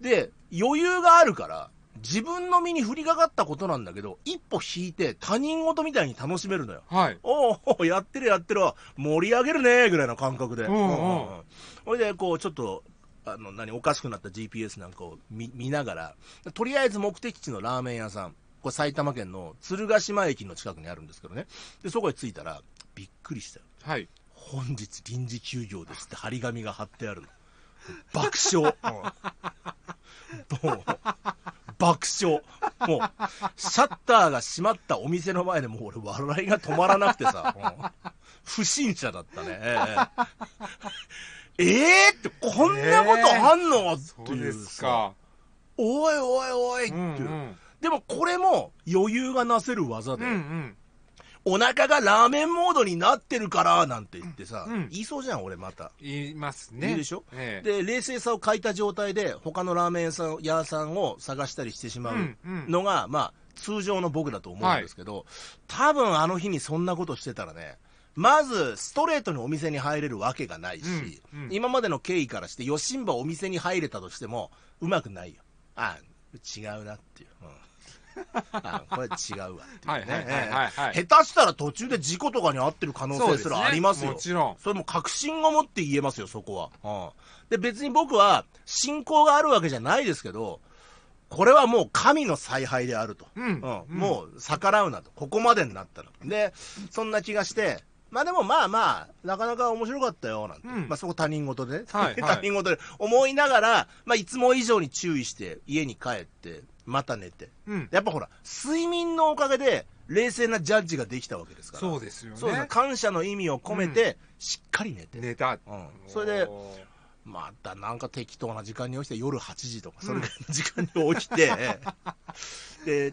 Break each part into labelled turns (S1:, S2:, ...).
S1: で、余裕があるから、自分の身に降りかかったことなんだけど、一歩引いて他人事みたいに楽しめるのよ。
S2: はい。
S1: おうおうやってるやってるわ、盛り上げるねぐらいの感覚で。
S2: うんうん
S1: うんほいで、こう、ちょっと、あの、何、おかしくなった GPS なんかを見見ながら、とりあえず目的地のラーメン屋さん、これ埼玉県の鶴ヶ島駅の近くにあるんですけどね。で、そこへ着いたら、びっくりしたよ。
S2: はい。
S1: 本日臨時休業ですって張り紙が貼ってあるの。爆笑。う んもう、爆笑。もう、シャッターが閉まったお店の前でもう俺笑いが止まらなくてさ、うん不審者だったね。ええええって、こんなことあんの、って
S2: そうで
S1: いうさ。
S2: すか。
S1: おいおいおいって
S2: う
S1: いう。
S2: んうん。
S1: でもこれも余裕がなせる技
S2: う
S1: で、
S2: んうん。
S1: お腹がラーメンモードになってるから、なんて言ってさ、
S2: うん
S1: 言いそうじゃん、俺また。
S2: 言いますね。
S1: 言うでしょ？
S2: ええ。
S1: で、冷静さを欠いた状態で、他のラーメン屋さん屋さんを探したりしてしまう
S2: うんうん
S1: のが、まあ、通常の僕だと思うんですけど、多分あの日にそんなことしてたらね、まず、ストレートにお店に入れるわけがないし、
S2: うんうん
S1: 今までの経緯からして、ヨシンバお店に入れたとしても、うまくないよ。あ、違うなっていう。うんあこれ違うわっていう、ね。下手したら途中で事故とかに遭ってる可能性すらありますよ。
S2: もちろん。
S1: それも確信を持って言えますよ、そこは。うん、で、別に僕は信仰があるわけじゃないですけど、これはもう神の采配であると。
S2: うん
S1: もう逆らうなと。ここまでになったら。で、そんな気がして、まあでもまあまあ、なかなか面白かったよ、なんて。
S2: うん
S1: まあそこ他人事でね。
S2: はいはい
S1: 他人事で思いながら、まあいつも以上に注意して、家に帰って、また寝て。
S2: うん。
S1: やっぱほら、睡眠のおかげで、冷静なジャッジができたわけですから。
S2: そうですよね。
S1: 感謝の意味を込めて、しっかり寝て。
S2: 寝た。
S1: うんそれでまたなんか適当な時間に起きて、夜8時とか、それぐらいの時間に起きて、で、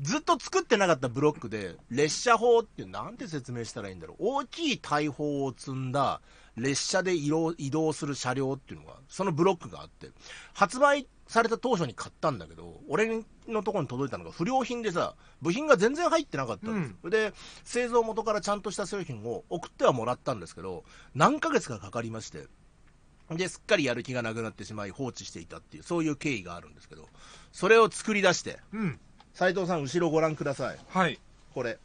S1: ずっと作ってなかったブロックで、列車法ってなんて説明したらいいんだろう。大きい大砲を積んだ列車で移動移動する車両っていうのが、そのブロックがあって、発売された当初に買ったんだけど、俺のところに届いたのが不良品でさ、部品が全然入ってなかったんですよ。で、製造元からちゃんとした製品を送ってはもらったんですけど、何ヶ月かかかりまして、で、すっかりやる気がなくなってしまい放置していたっていう、そういう経緯があるんですけど、それを作り出して、
S2: うん。
S1: 斉藤さん、後ろご覧ください。
S2: はい。
S1: これ。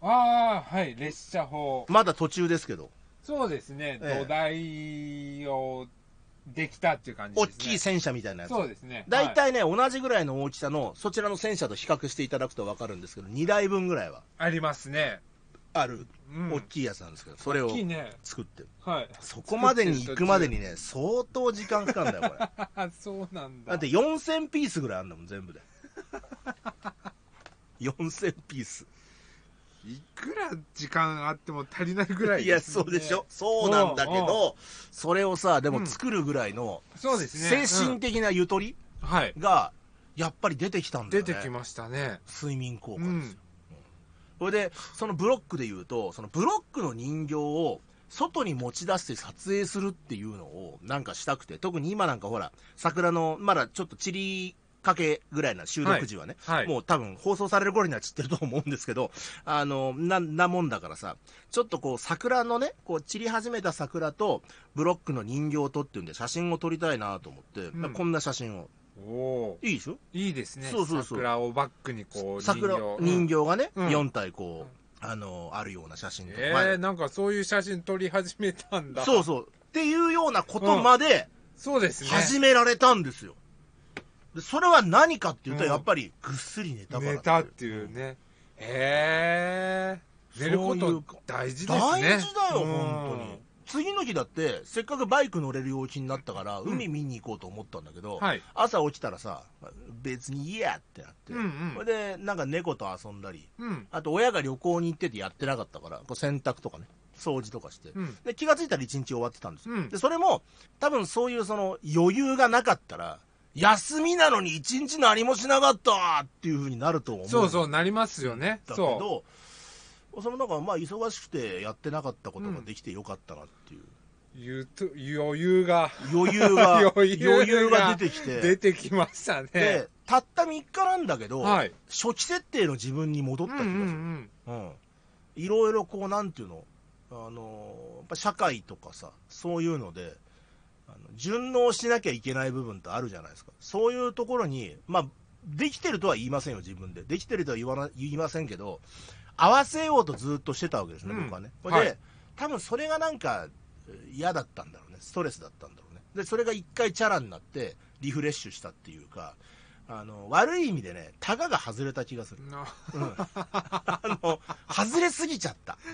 S2: ああ、はい。列車法。
S1: まだ途中ですけど、
S2: そうですね。
S1: ええ
S2: 土台をできたっていう感じ
S1: 大
S2: ですね。
S1: きい戦車みたいなやつ。
S2: そうですね。
S1: 大体ね、同じぐらいの大きさの、そちらの戦車と比較していただくと分かるんですけど、2台分ぐらいは
S2: ありますね。
S1: ある、
S2: うん。
S1: 大きいやつなんですけど、それを。作ってる。
S2: はい。
S1: そこまでに行くまでにね、相当時間かかるんだよ、これ。
S2: あ、そうなんだ。
S1: だって4000ピースぐらいあんだもん、全部で。4000ピース。
S2: いくら時間あっても足りないぐらい
S1: いや、そうでしょ。そうなんだけ
S2: うん
S1: ど、それをさ、で
S2: うん
S1: も作るぐらいの、
S2: そうですね。
S1: 精神的なゆとり。が、やっぱり出てきたんだよね。
S2: 出てきましたね。
S1: 睡眠効果
S2: うん
S1: ですよ。。それで、そのブロックで言うと、そのブロックの人形を外に持ち出して撮影するっていうのをなんかしたくて、特に今なんかほら、桜の、まだちょっと散りかけぐらいな収録時はね、
S2: はい。
S1: もう多分放送される頃には散ってると思うんですけど、あの、な、なもんだからさ、ちょっとこう桜のね、こう散り始めた桜とブロックの人形とっていうんで写真を撮りたいなと思って、
S2: うん
S1: こんな写真を。
S2: おお
S1: いいでしょ？
S2: いいですね。
S1: そうそうそう
S2: 桜をバックにこう、
S1: 桜、
S2: 人
S1: 人
S2: 形。
S1: 形がね、
S2: うん
S1: 4体こう、あの、あるような写真とか。
S2: え
S1: まあ
S2: ー、なんかそういう写真撮り始めたんだ。
S1: そうそう。っていうようなことまで
S2: そうですね。
S1: 始められたんですよ。でそれは何かっていうと、
S2: うん
S1: やっぱりぐっすり寝たから
S2: 寝たっていうね。へえ。寝ること大事ですね。
S1: 大事だよ、
S2: うん
S1: 本当に。次の日だって、せっかくバイク乗れる陽気になったから、
S2: うん
S1: 海見に行こうと思ったんだけど、
S2: はい。
S1: 朝起きたらさ、別にいいやってなって、
S2: うんうん
S1: それで、なんか猫と遊んだり、
S2: うん。
S1: あと親が旅行に行っててやってなかったから、こう洗濯とかね、掃除とかして、
S2: うん。
S1: で気がついたら一日終わってたんですよ。
S2: うん
S1: で、それも、多分そういうその余裕がなかったら、休みなのに一日何もしなかったっていう風になると思う。
S2: そうそう、なりますよね。
S1: だけ
S2: そ
S1: ど、そのなんかまあ忙しくてやってなかったことができてよかったなっていう。
S2: う。ゆと余裕が
S1: 余裕が、
S2: 余裕が
S1: 余裕が出てきて。
S2: 出てきましたね。
S1: で、たった3日なんだけど、
S2: はい。
S1: 初期設定の自分に戻った気がする。
S2: うんうん
S1: うん。いろいろこう、なんていうの、あのーやっぱ社会とかさ、そういうので、あの順応しなきゃいけない部分ってあるじゃないですか。そういうところに、まあ、できてるとは言いませんよ、自分で。できてるとは言わな言いませんけど、合わせようとずっとしてたわけですね、
S2: うん
S1: 僕はね。これで、
S2: はい
S1: 多分それがなんかえー嫌だったんだろうね、ストレスだったんだろうね。で、それが一回チャラになって、リフレッシュしたっていうか、あの、悪い意味でね、タガが外れた気がする。
S2: な
S1: うんあの、外れすぎちゃった。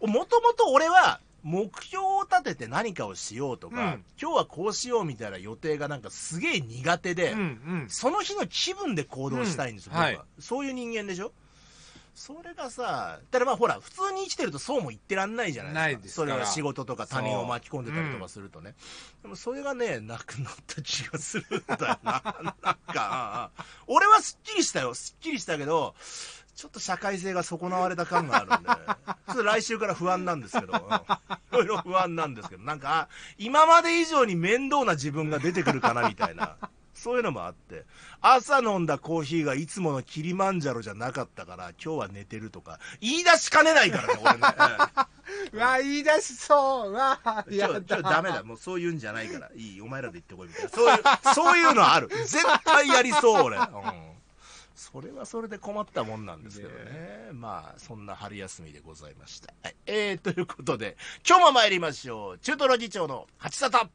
S1: もともと俺は、目標を立てて何かをしようとか、
S2: うん。
S1: 今日はこうしようみたいな予定がなんかすげえ苦手で、
S2: うんうん。
S1: その日の気分で行動したいんですよ、
S2: うん。
S1: 僕は、
S2: はい。
S1: そういう人間でしょ？それがさ、ただまあほら、普通に生きてるとそうも言ってらんないじゃないですか。それは仕事とか他人を巻き込んでたりとかするとね。でもそれがね、なくなった気がするんだよな。なんか、俺はすっきりしたよ。すっきりしたけど、ちょっと社会性が損なわれた感があるんで、ちょっと来週から不安なんですけど、いろいろ不安なんですけど、なんか、今まで以上に面倒な自分が出てくるかなみたいな。そういうのもあって、朝飲んだコーヒーがいつものキリマンジャロじゃなかったから、今日は寝てるとか、言い出しかねないからね、俺ね。
S2: うわ言い出しそううわや
S1: ちょ、ちょ、
S2: だ
S1: ダメだ。もうそういうんじゃないから。いい、お前らで言ってこいみたいな。そういう、そういうのある。絶対やりそう、俺。うん。それはそれで困ったもんなんですけどね。まあ、そんな春休みでございました。はい。えー、ということで、今日も参りましょう。中トロ議長の八沙汰